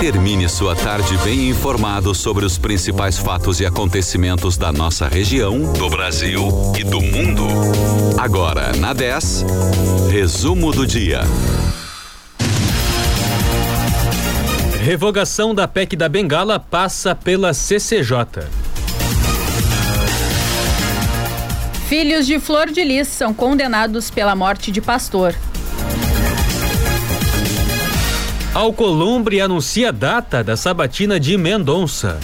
Termine sua tarde bem informado sobre os principais fatos e acontecimentos da nossa região, do Brasil e do mundo. Agora, na 10, resumo do dia. Revogação da PEC da Bengala passa pela CCJ. Filhos de Flor de Lis são condenados pela morte de pastor. Alcolumbre anuncia data da sabatina de Mendonça.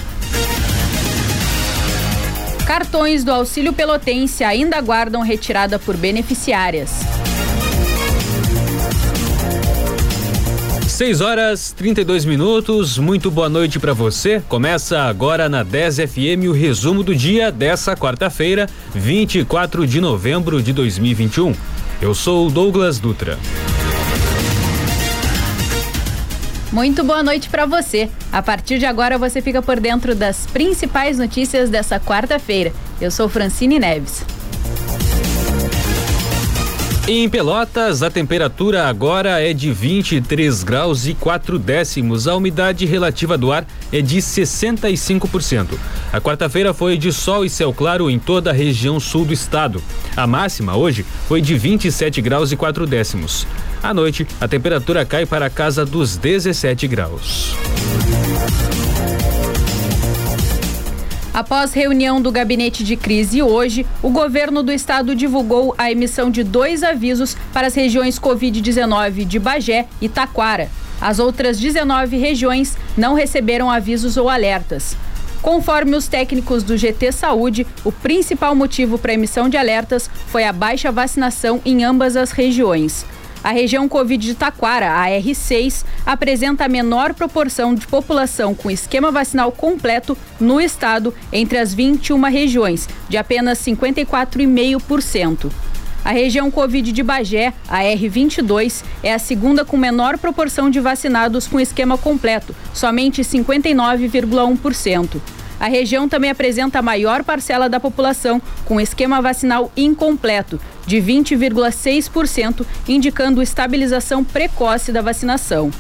Cartões do Auxílio Pelotense ainda aguardam retirada por beneficiárias. 6 horas 32 minutos. Muito boa noite para você. Começa agora na 10 FM o resumo do dia dessa quarta-feira, 24 de novembro de 2021. Eu sou Douglas Dutra. Muito boa noite para você. A partir de agora você fica por dentro das principais notícias dessa quarta-feira. Eu sou Francine Neves. Em Pelotas, a temperatura agora é de 23 graus e 4 décimos. A umidade relativa do ar é de 65%. A quarta-feira foi de sol e céu claro em toda a região sul do estado. A máxima hoje foi de 27 graus e 4 décimos. À noite, a temperatura cai para a casa dos 17 graus. Após reunião do gabinete de crise hoje, o governo do estado divulgou a emissão de dois avisos para as regiões Covid-19 de Bagé e Taquara. As outras 19 regiões não receberam avisos ou alertas. Conforme os técnicos do GT Saúde, o principal motivo para a emissão de alertas foi a baixa vacinação em ambas as regiões. A região Covid de Taquara, a R6, apresenta a menor proporção de população com esquema vacinal completo no estado entre as 21 regiões, de apenas 54,5%. A região Covid de Bagé, a R22, é a segunda com menor proporção de vacinados com esquema completo, somente 59,1%. A região também apresenta a maior parcela da população com esquema vacinal incompleto, de 20,6%, indicando estabilização precoce da vacinação.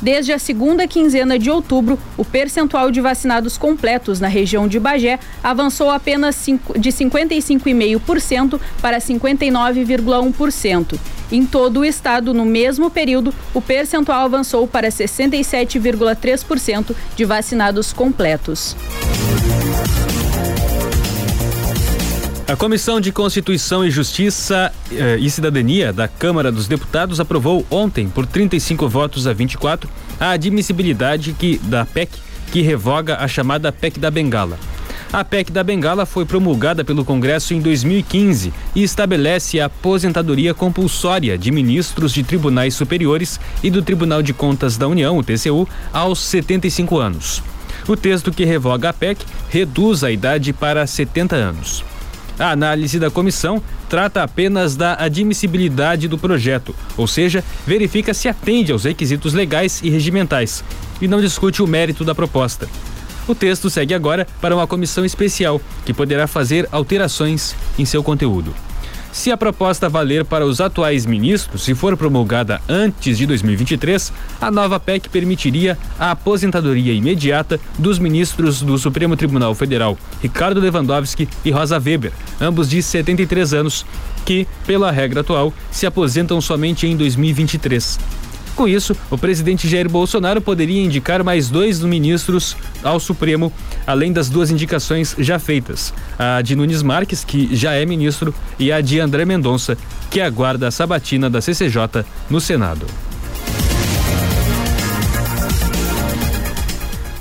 Desde a segunda quinzena de outubro, o percentual de vacinados completos na região de Bagé avançou apenas de 55,5% para 59,1%. Em todo o estado, no mesmo período, o percentual avançou para 67,3% de vacinados completos. A Comissão de Constituição e Justiça eh, e Cidadania da Câmara dos Deputados aprovou ontem, por 35 votos a 24, a admissibilidade que, da PEC que revoga a chamada PEC da Bengala. A PEC da Bengala foi promulgada pelo Congresso em 2015 e estabelece a aposentadoria compulsória de ministros de tribunais superiores e do Tribunal de Contas da União, o TCU, aos 75 anos. O texto que revoga a PEC reduz a idade para 70 anos. A análise da comissão trata apenas da admissibilidade do projeto, ou seja, verifica se atende aos requisitos legais e regimentais, e não discute o mérito da proposta. O texto segue agora para uma comissão especial, que poderá fazer alterações em seu conteúdo. Se a proposta valer para os atuais ministros, se for promulgada antes de 2023, a nova PEC permitiria a aposentadoria imediata dos ministros do Supremo Tribunal Federal, Ricardo Lewandowski e Rosa Weber, ambos de 73 anos, que, pela regra atual, se aposentam somente em 2023. Com isso, o presidente Jair Bolsonaro poderia indicar mais dois ministros ao Supremo, além das duas indicações já feitas: a de Nunes Marques, que já é ministro, e a de André Mendonça, que aguarda a sabatina da CCJ no Senado.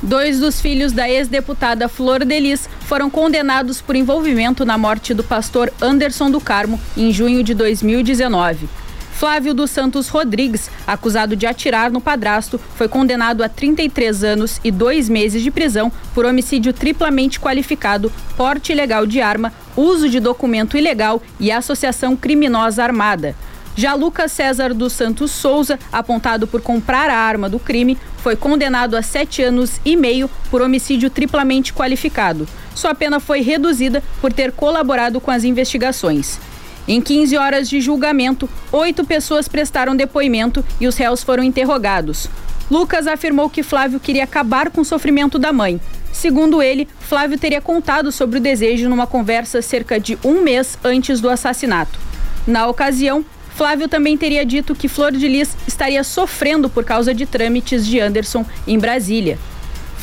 Dois dos filhos da ex-deputada Flor Delis foram condenados por envolvimento na morte do pastor Anderson do Carmo em junho de 2019. Flávio dos Santos Rodrigues, acusado de atirar no padrasto, foi condenado a 33 anos e dois meses de prisão por homicídio triplamente qualificado, porte ilegal de arma, uso de documento ilegal e associação criminosa armada. Já Lucas César dos Santos Souza, apontado por comprar a arma do crime, foi condenado a sete anos e meio por homicídio triplamente qualificado. Sua pena foi reduzida por ter colaborado com as investigações. Em 15 horas de julgamento, oito pessoas prestaram depoimento e os réus foram interrogados. Lucas afirmou que Flávio queria acabar com o sofrimento da mãe. Segundo ele, Flávio teria contado sobre o desejo numa conversa cerca de um mês antes do assassinato. Na ocasião, Flávio também teria dito que Flor de Lis estaria sofrendo por causa de trâmites de Anderson em Brasília.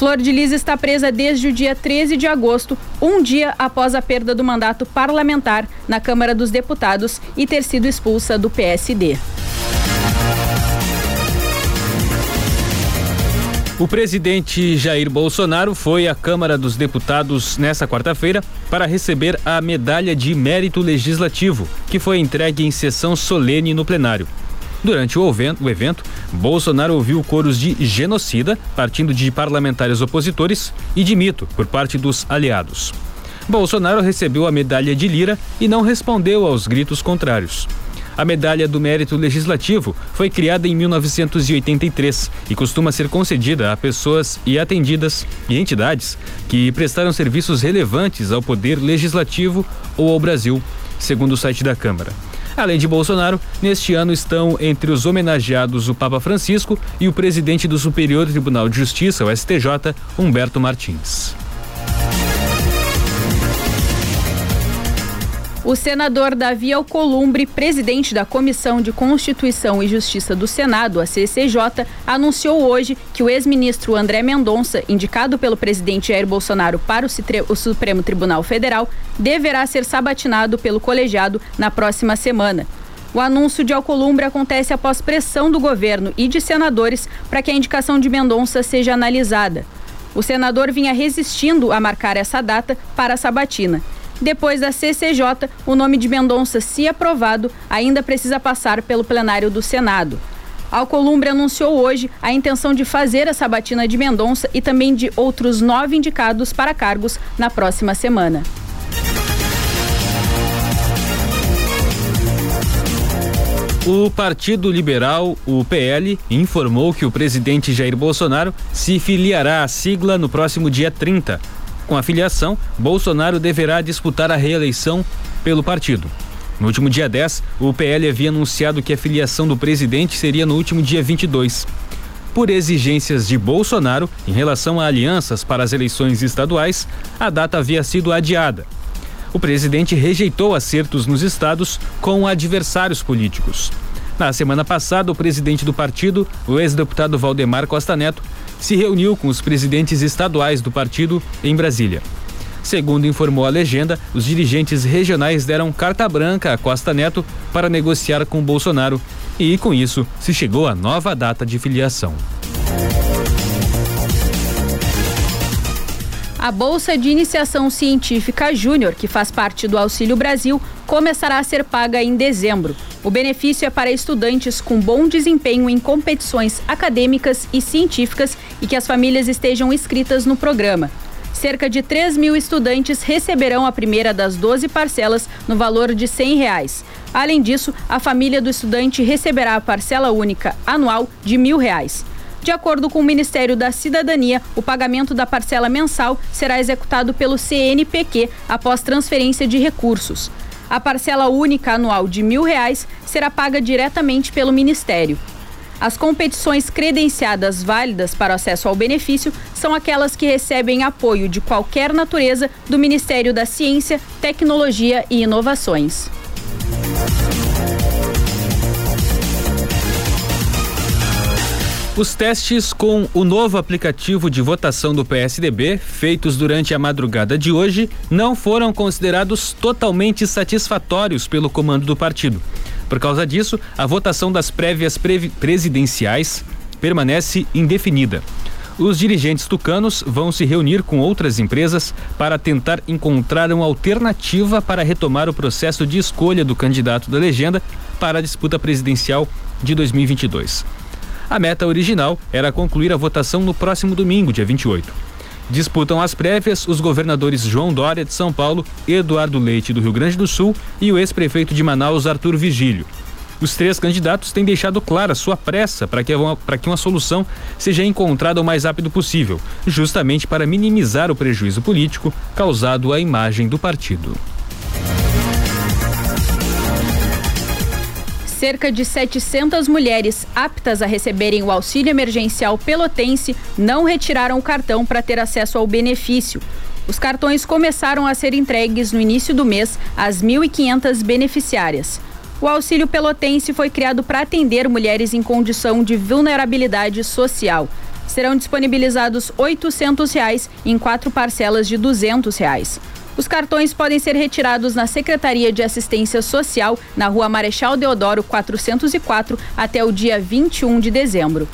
Flor de Lis está presa desde o dia 13 de agosto, um dia após a perda do mandato parlamentar na Câmara dos Deputados e ter sido expulsa do PSD. O presidente Jair Bolsonaro foi à Câmara dos Deputados nesta quarta-feira para receber a medalha de mérito legislativo, que foi entregue em sessão solene no plenário. Durante o evento, Bolsonaro ouviu coros de genocida, partindo de parlamentares opositores, e de mito, por parte dos aliados. Bolsonaro recebeu a medalha de Lira e não respondeu aos gritos contrários. A medalha do mérito legislativo foi criada em 1983 e costuma ser concedida a pessoas e atendidas e entidades que prestaram serviços relevantes ao poder legislativo ou ao Brasil, segundo o site da Câmara. Além de Bolsonaro, neste ano estão entre os homenageados o Papa Francisco e o presidente do Superior Tribunal de Justiça, o STJ, Humberto Martins. O senador Davi Alcolumbre, presidente da Comissão de Constituição e Justiça do Senado, a CCJ, anunciou hoje que o ex-ministro André Mendonça, indicado pelo presidente Jair Bolsonaro para o Supremo Tribunal Federal, deverá ser sabatinado pelo colegiado na próxima semana. O anúncio de Alcolumbre acontece após pressão do governo e de senadores para que a indicação de Mendonça seja analisada. O senador vinha resistindo a marcar essa data para a sabatina. Depois da CCJ, o nome de Mendonça, se aprovado, ainda precisa passar pelo plenário do Senado. Alcolumbre anunciou hoje a intenção de fazer a sabatina de Mendonça e também de outros nove indicados para cargos na próxima semana. O Partido Liberal, o PL, informou que o presidente Jair Bolsonaro se filiará à sigla no próximo dia 30 com a filiação, Bolsonaro deverá disputar a reeleição pelo partido. No último dia 10, o PL havia anunciado que a filiação do presidente seria no último dia 22. Por exigências de Bolsonaro em relação a alianças para as eleições estaduais, a data havia sido adiada. O presidente rejeitou acertos nos estados com adversários políticos. Na semana passada, o presidente do partido, o ex-deputado Valdemar Costa Neto, se reuniu com os presidentes estaduais do partido em Brasília. Segundo informou a legenda, os dirigentes regionais deram carta branca a Costa Neto para negociar com Bolsonaro e, com isso, se chegou à nova data de filiação. A Bolsa de Iniciação Científica Júnior, que faz parte do Auxílio Brasil, começará a ser paga em dezembro. O benefício é para estudantes com bom desempenho em competições acadêmicas e científicas e que as famílias estejam inscritas no programa. Cerca de 3 mil estudantes receberão a primeira das 12 parcelas no valor de 100 reais. Além disso, a família do estudante receberá a parcela única anual de 1.000 reais. De acordo com o Ministério da Cidadania, o pagamento da parcela mensal será executado pelo CNPq após transferência de recursos. A parcela única anual de mil reais será paga diretamente pelo Ministério. As competições credenciadas válidas para acesso ao benefício são aquelas que recebem apoio de qualquer natureza do Ministério da Ciência, Tecnologia e Inovações. Os testes com o novo aplicativo de votação do PSDB, feitos durante a madrugada de hoje, não foram considerados totalmente satisfatórios pelo comando do partido. Por causa disso, a votação das prévias presidenciais permanece indefinida. Os dirigentes tucanos vão se reunir com outras empresas para tentar encontrar uma alternativa para retomar o processo de escolha do candidato da legenda para a disputa presidencial de 2022. A meta original era concluir a votação no próximo domingo, dia 28. Disputam as prévias os governadores João Dória de São Paulo, Eduardo Leite do Rio Grande do Sul e o ex-prefeito de Manaus, Arthur Vigílio. Os três candidatos têm deixado clara sua pressa para que, que uma solução seja encontrada o mais rápido possível, justamente para minimizar o prejuízo político causado à imagem do partido. Cerca de 700 mulheres aptas a receberem o auxílio emergencial pelotense não retiraram o cartão para ter acesso ao benefício. Os cartões começaram a ser entregues no início do mês às 1.500 beneficiárias. O auxílio pelotense foi criado para atender mulheres em condição de vulnerabilidade social. Serão disponibilizados 800 reais em quatro parcelas de 200 reais. Os cartões podem ser retirados na Secretaria de Assistência Social, na Rua Marechal Deodoro 404, até o dia 21 de dezembro.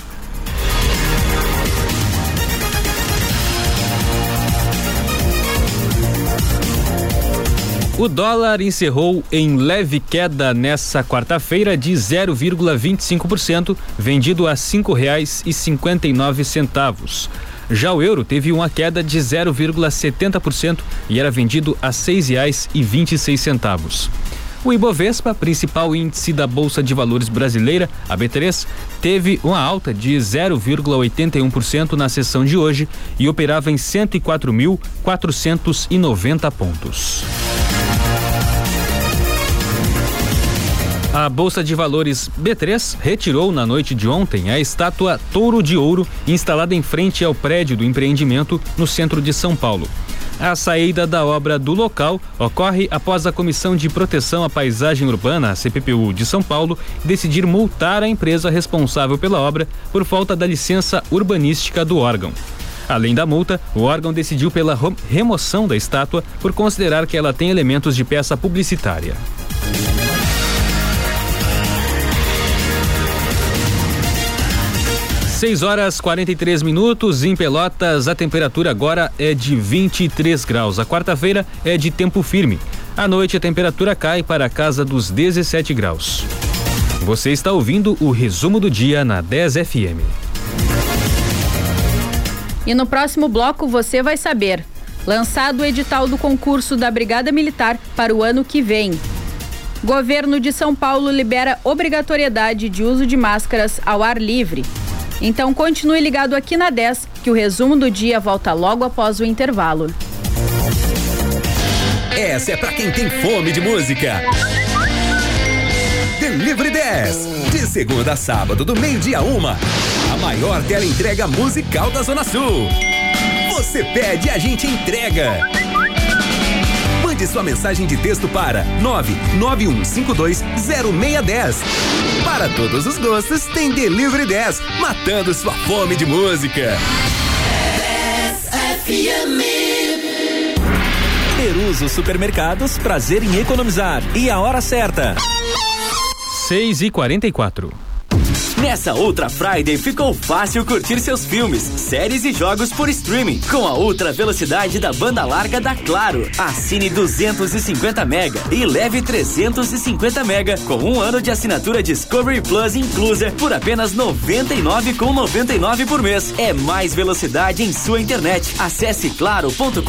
O dólar encerrou em leve queda nessa quarta-feira de 0,25%, vendido a cinco reais e cinquenta e nove centavos. Já o euro teve uma queda de 0,70% e era vendido a seis centavos. O Ibovespa, principal índice da Bolsa de Valores brasileira, a B3, teve uma alta de 0,81% na sessão de hoje e operava em 104.490 pontos. A Bolsa de Valores B3 retirou na noite de ontem a estátua Touro de Ouro instalada em frente ao prédio do empreendimento no centro de São Paulo. A saída da obra do local ocorre após a Comissão de Proteção à Paisagem Urbana, CPPU de São Paulo, decidir multar a empresa responsável pela obra por falta da licença urbanística do órgão. Além da multa, o órgão decidiu pela remoção da estátua por considerar que ela tem elementos de peça publicitária. 6 horas 43 minutos em Pelotas. A temperatura agora é de 23 graus. A quarta-feira é de tempo firme. À noite a temperatura cai para a casa dos 17 graus. Você está ouvindo o resumo do dia na 10 FM. E no próximo bloco você vai saber. Lançado o edital do concurso da Brigada Militar para o ano que vem. Governo de São Paulo libera obrigatoriedade de uso de máscaras ao ar livre. Então continue ligado aqui na 10, que o resumo do dia volta logo após o intervalo. Essa é para quem tem fome de música. Delivery 10. De segunda a sábado, do meio-dia uma. A maior tela entrega musical da Zona Sul. Você pede, a gente entrega. Mande sua mensagem de texto para 991520610. Para todos os gostos, tem Delivery 10, matando sua fome de música. 10 FM. Peruso Supermercados, prazer em economizar. E a hora certa. 6 e 44 Nessa Ultra Friday ficou fácil curtir seus filmes, séries e jogos por streaming com a ultra velocidade da banda larga da Claro. Assine 250 mega e leve 350 mega com um ano de assinatura Discovery Plus inclusa por apenas 99,99 por mês. É mais velocidade em sua internet. Acesse claro.com.br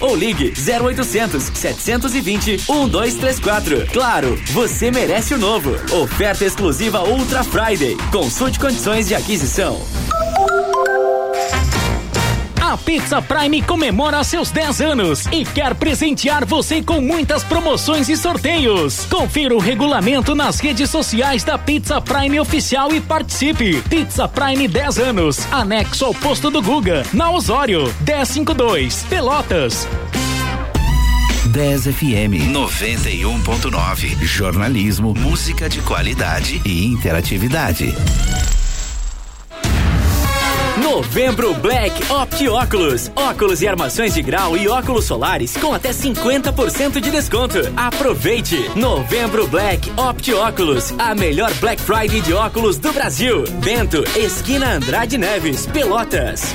ou ligue 0800 720 1234. Claro, você merece o novo. Oferta exclusiva Ultra Friday Friday. Consulte condições de aquisição. A Pizza Prime comemora seus 10 anos e quer presentear você com muitas promoções e sorteios. Confira o regulamento nas redes sociais da Pizza Prime Oficial e participe. Pizza Prime 10 anos, anexo ao posto do Guga, na Osório, 1052, Pelotas. 10 FM 91.9. Jornalismo, música de qualidade e interatividade. Novembro Black Opt Óculos. Óculos e armações de grau e óculos solares com até 50% de desconto. Aproveite! Novembro Black Opt Óculos. A melhor Black Friday de óculos do Brasil. Bento, esquina Andrade Neves, Pelotas.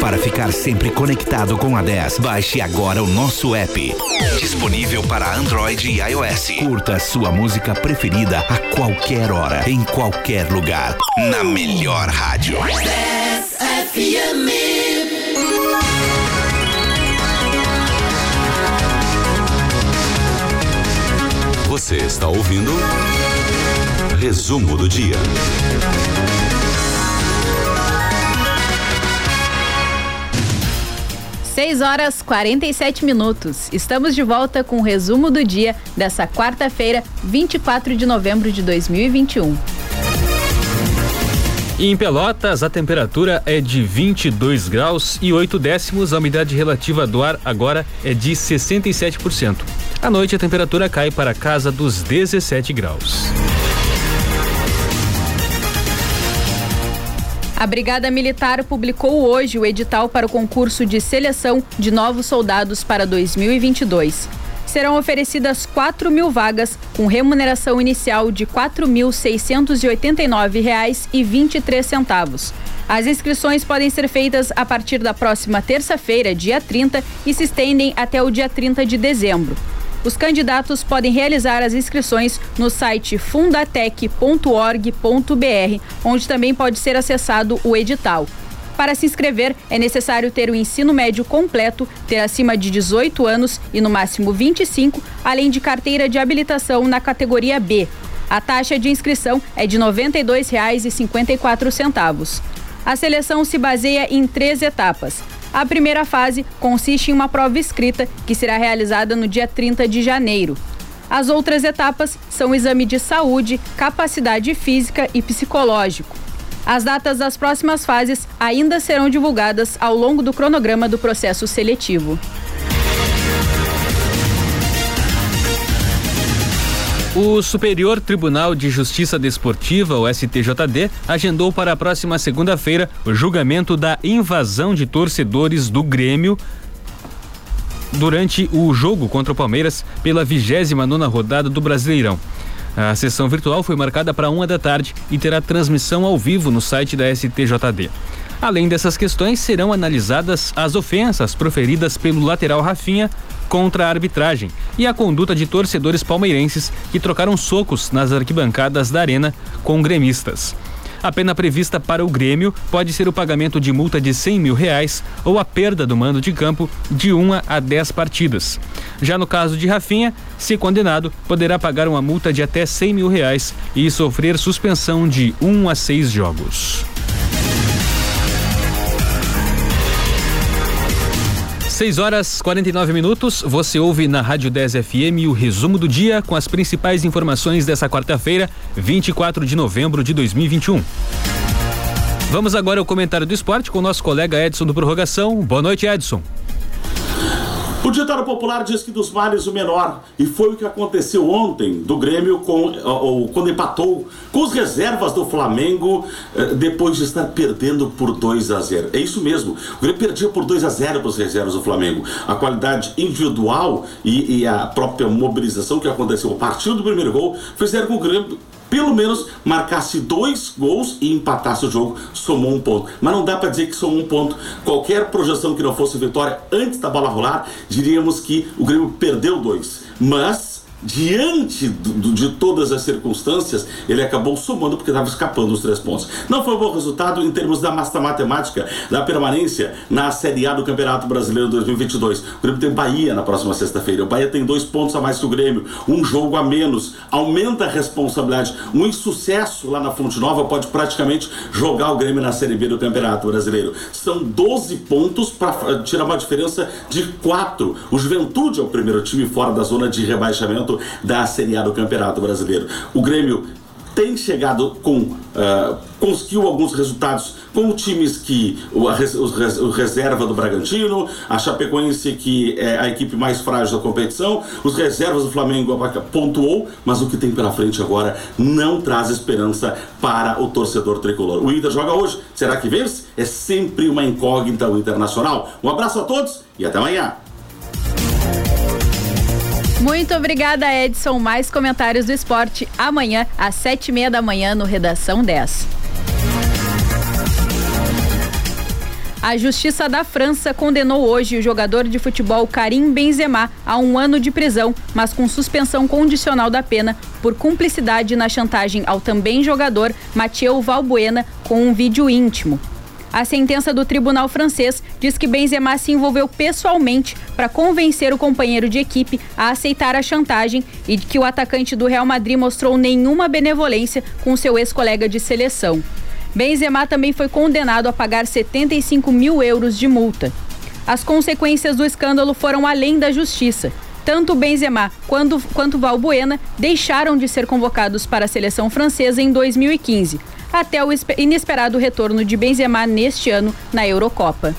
Para ficar sempre conectado com a 10, baixe agora o nosso app. Disponível para Android e iOS. Curta sua música preferida a qualquer hora, em qualquer lugar. Na melhor rádio. 10 FM. Você está ouvindo Resumo do Dia. 6 horas 47 minutos. Estamos de volta com o resumo do dia dessa quarta-feira, 24 de novembro de 2021. E em Pelotas, a temperatura é de 22 graus e 8 décimos. A umidade relativa do ar agora é de 67%. À noite, a temperatura cai para a casa dos 17 graus. A Brigada Militar publicou hoje o edital para o concurso de seleção de novos soldados para 2022. Serão oferecidas 4 mil vagas, com remuneração inicial de R$ 4.689,23. As inscrições podem ser feitas a partir da próxima terça-feira, dia 30, e se estendem até o dia 30 de dezembro. Os candidatos podem realizar as inscrições no site fundatec.org.br, onde também pode ser acessado o edital. Para se inscrever, é necessário ter o ensino médio completo, ter acima de 18 anos e no máximo 25, além de carteira de habilitação na categoria B. A taxa de inscrição é de R$ 92,54. A seleção se baseia em três etapas. A primeira fase consiste em uma prova escrita que será realizada no dia 30 de janeiro. As outras etapas são exame de saúde, capacidade física e psicológico. As datas das próximas fases ainda serão divulgadas ao longo do cronograma do processo seletivo. O Superior Tribunal de Justiça Desportiva, o STJD, agendou para a próxima segunda-feira o julgamento da invasão de torcedores do Grêmio durante o jogo contra o Palmeiras pela 29 nona rodada do Brasileirão. A sessão virtual foi marcada para uma da tarde e terá transmissão ao vivo no site da STJD. Além dessas questões, serão analisadas as ofensas proferidas pelo lateral Rafinha contra a arbitragem e a conduta de torcedores palmeirenses que trocaram socos nas arquibancadas da arena com gremistas. A pena prevista para o Grêmio pode ser o pagamento de multa de 100 mil reais ou a perda do mando de campo de uma a 10 partidas. Já no caso de Rafinha, se condenado, poderá pagar uma multa de até 100 mil reais e sofrer suspensão de um a seis jogos. 6 horas 49 minutos. Você ouve na Rádio 10 FM o resumo do dia com as principais informações dessa quarta-feira, 24 de novembro de 2021. Vamos agora ao comentário do esporte com o nosso colega Edson do Prorrogação. Boa noite, Edson. O ditado popular diz que dos males o menor, e foi o que aconteceu ontem do Grêmio com, ou, quando empatou com as reservas do Flamengo eh, depois de estar perdendo por 2 a 0. É isso mesmo. O Grêmio perdia por 2 a 0 para as reservas do Flamengo. A qualidade individual e, e a própria mobilização que aconteceu a partir do primeiro gol fizeram com o Grêmio pelo menos marcasse dois gols e empatasse o jogo, somou um ponto. Mas não dá para dizer que somou um ponto. Qualquer projeção que não fosse vitória antes da bola rolar, diríamos que o Grêmio perdeu dois. Mas diante do, de todas as circunstâncias, ele acabou somando porque estava escapando os três pontos. Não foi um bom resultado em termos da massa matemática da permanência na Série A do Campeonato Brasileiro 2022. O Grêmio tem Bahia na próxima sexta-feira. O Bahia tem dois pontos a mais que o Grêmio, um jogo a menos. Aumenta a responsabilidade. Um insucesso lá na Fonte Nova pode praticamente jogar o Grêmio na Série B do Campeonato Brasileiro. São 12 pontos para tirar uma diferença de 4. O Juventude é o primeiro time fora da zona de rebaixamento da Série A do Campeonato Brasileiro. O Grêmio tem chegado com uh, conseguiu alguns resultados com times que o, a, o, reserva do Bragantino, a Chapecoense que é a equipe mais frágil da competição, os reservas do Flamengo pontuou, mas o que tem pela frente agora não traz esperança para o torcedor tricolor. O Inter joga hoje, será que vence? É sempre uma incógnita o Internacional. Um abraço a todos e até amanhã. Muito obrigada, Edson. Mais comentários do esporte amanhã, às sete e meia da manhã, no Redação 10. A Justiça da França condenou hoje o jogador de futebol Karim Benzema a um ano de prisão, mas com suspensão condicional da pena por cumplicidade na chantagem ao também jogador Mathieu Valbuena com um vídeo íntimo. A sentença do tribunal francês diz que Benzema se envolveu pessoalmente para convencer o companheiro de equipe a aceitar a chantagem e que o atacante do Real Madrid mostrou nenhuma benevolência com seu ex-colega de seleção. Benzema também foi condenado a pagar 75 mil euros de multa. As consequências do escândalo foram além da justiça. Tanto Benzema quanto, quanto Valbuena deixaram de ser convocados para a seleção francesa em 2015, até o inesperado retorno de Benzema neste ano na Eurocopa.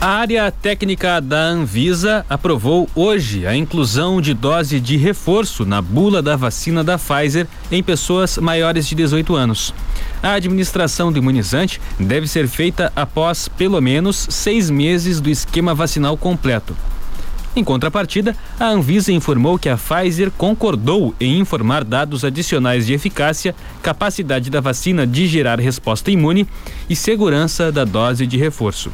A área técnica da Anvisa aprovou hoje a inclusão de dose de reforço na bula da vacina da Pfizer em pessoas maiores de 18 anos. A administração do imunizante deve ser feita após pelo menos seis meses do esquema vacinal completo. Em contrapartida, a Anvisa informou que a Pfizer concordou em informar dados adicionais de eficácia, capacidade da vacina de gerar resposta imune e segurança da dose de reforço.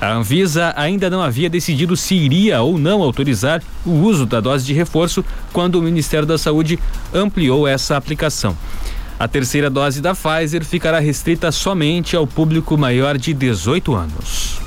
A Anvisa ainda não havia decidido se iria ou não autorizar o uso da dose de reforço quando o Ministério da Saúde ampliou essa aplicação. A terceira dose da Pfizer ficará restrita somente ao público maior de 18 anos.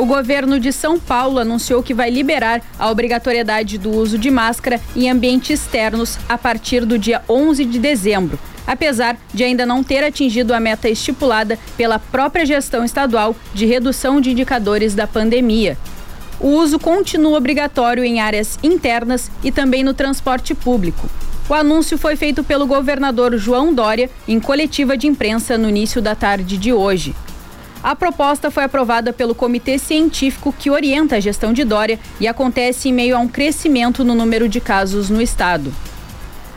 O governo de São Paulo anunciou que vai liberar a obrigatoriedade do uso de máscara em ambientes externos a partir do dia 11 de dezembro apesar de ainda não ter atingido a meta estipulada pela própria gestão estadual de redução de indicadores da pandemia. O uso continua obrigatório em áreas internas e também no transporte público. O anúncio foi feito pelo governador João Dória em coletiva de imprensa no início da tarde de hoje. A proposta foi aprovada pelo comitê científico que orienta a gestão de Dória e acontece em meio a um crescimento no número de casos no estado.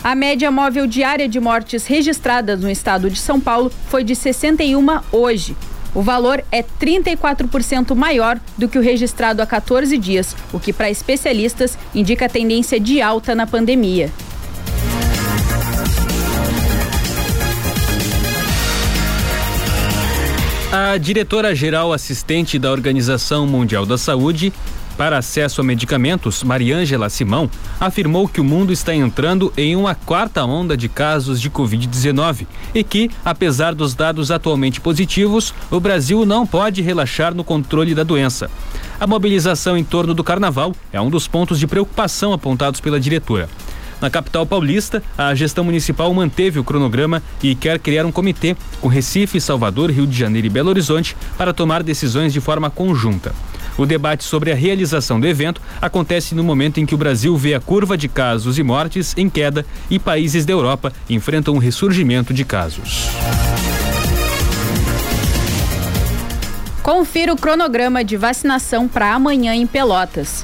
A média móvel diária de mortes registradas no estado de São Paulo foi de 61 hoje. O valor é 34% maior do que o registrado há 14 dias, o que, para especialistas, indica tendência de alta na pandemia. A diretora-geral assistente da Organização Mundial da Saúde, para acesso a medicamentos, Mariângela Simão afirmou que o mundo está entrando em uma quarta onda de casos de Covid-19 e que, apesar dos dados atualmente positivos, o Brasil não pode relaxar no controle da doença. A mobilização em torno do carnaval é um dos pontos de preocupação apontados pela diretora. Na capital paulista, a gestão municipal manteve o cronograma e quer criar um comitê com Recife, Salvador, Rio de Janeiro e Belo Horizonte para tomar decisões de forma conjunta. O debate sobre a realização do evento acontece no momento em que o Brasil vê a curva de casos e mortes em queda e países da Europa enfrentam um ressurgimento de casos. Confira o cronograma de vacinação para amanhã em Pelotas.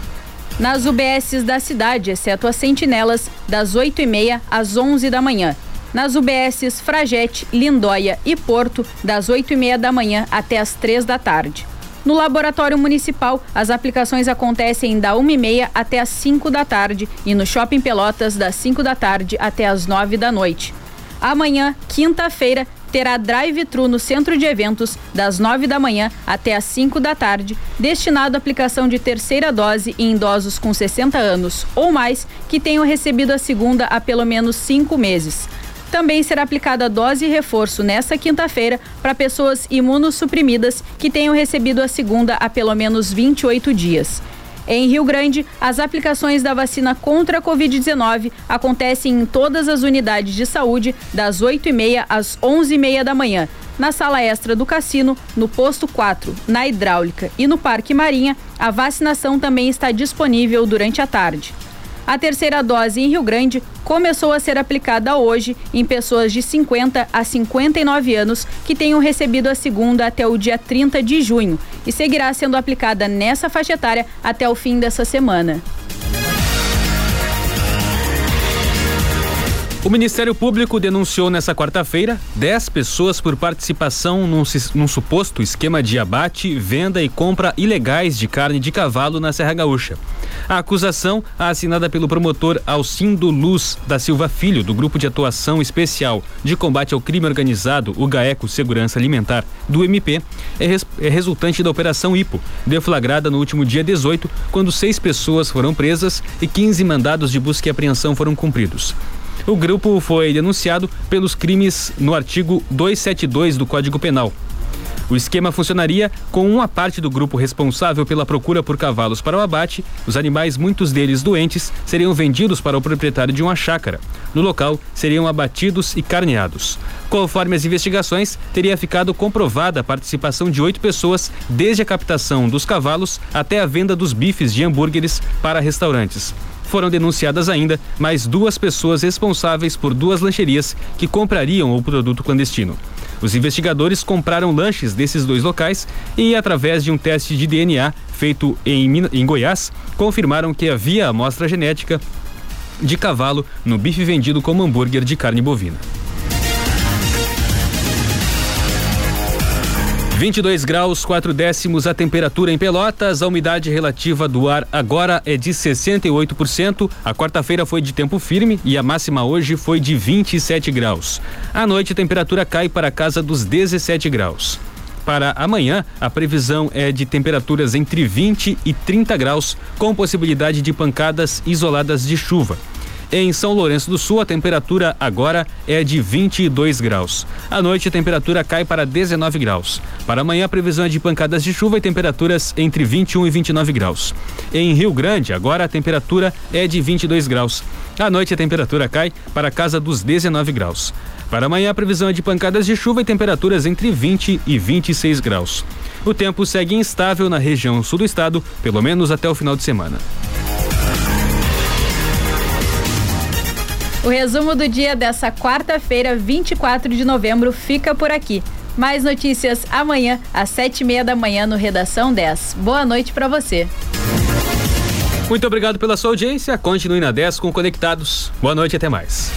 Nas UBSs da cidade, exceto as sentinelas, das 8h30 às 11 da manhã. Nas UBSs Fragete, Lindóia e Porto, das 8h30 da manhã até as 3 da tarde. No Laboratório Municipal, as aplicações acontecem da 1h30 até as 5 da tarde e no Shopping Pelotas, das 5 da tarde até as 9 da noite. Amanhã, quinta-feira, terá drive-thru no centro de eventos das 9 da manhã até as 5 da tarde, destinado à aplicação de terceira dose em idosos com 60 anos ou mais que tenham recebido a segunda há pelo menos cinco meses. Também será aplicada dose reforço nesta quinta-feira para pessoas imunossuprimidas que tenham recebido a segunda há pelo menos 28 dias. Em Rio Grande, as aplicações da vacina contra a Covid-19 acontecem em todas as unidades de saúde, das 8h30 às 11h30 da manhã. Na sala extra do cassino, no posto 4, na hidráulica e no Parque Marinha, a vacinação também está disponível durante a tarde. A terceira dose em Rio Grande começou a ser aplicada hoje em pessoas de 50 a 59 anos que tenham recebido a segunda até o dia 30 de junho e seguirá sendo aplicada nessa faixa etária até o fim dessa semana. O Ministério Público denunciou nesta quarta-feira 10 pessoas por participação num, num, suposto esquema de abate, venda e compra ilegais de carne de cavalo na Serra Gaúcha. A acusação, assinada pelo promotor Alcindo Luz da Silva Filho, do Grupo de Atuação Especial de Combate ao Crime Organizado, o GAECO Segurança Alimentar, do MP, é, res, é resultante da Operação IPO, deflagrada no último dia 18, quando seis pessoas foram presas e 15 mandados de busca e apreensão foram cumpridos. O grupo foi denunciado pelos crimes no artigo 272 do Código Penal. O esquema funcionaria com uma parte do grupo responsável pela procura por cavalos para o abate. Os animais, muitos deles doentes, seriam vendidos para o proprietário de uma chácara. No local, seriam abatidos e carneados. Conforme as investigações, teria ficado comprovada a participação de oito pessoas desde a captação dos cavalos até a venda dos bifes de hambúrgueres para restaurantes foram denunciadas ainda mais duas pessoas responsáveis por duas lancherias que comprariam o produto clandestino. Os investigadores compraram lanches desses dois locais e, através de um teste de DNA feito em, em Goiás, confirmaram que havia amostra genética de cavalo no bife vendido como hambúrguer de carne bovina. 22 graus, 4 décimos a temperatura em Pelotas. A umidade relativa do ar agora é de 68%. A quarta-feira foi de tempo firme e a máxima hoje foi de 27 graus. À noite, a temperatura cai para a casa dos 17 graus. Para amanhã, a previsão é de temperaturas entre 20 e 30 graus, com possibilidade de pancadas isoladas de chuva. Em São Lourenço do Sul, a temperatura agora é de 22 graus. À noite, a temperatura cai para 19 graus. Para amanhã, a previsão é de pancadas de chuva e temperaturas entre 21 e 29 graus. Em Rio Grande, agora a temperatura é de 22 graus. À noite, a temperatura cai para a casa dos 19 graus. Para amanhã, a previsão é de pancadas de chuva e temperaturas entre 20 e 26 graus. O tempo segue instável na região sul do estado, pelo menos até o final de semana. O resumo do dia dessa quarta-feira, 24 de novembro, fica por aqui. Mais notícias amanhã, às sete e meia da manhã, no Redação 10. Boa noite para você. Muito obrigado pela sua audiência. Continue na 10 com Conectados. Boa noite e até mais.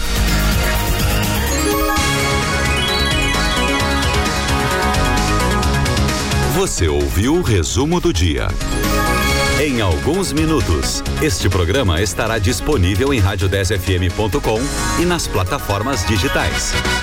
Você ouviu o resumo do dia. Em alguns minutos, este programa estará disponível em rádio10fm.com e nas plataformas digitais.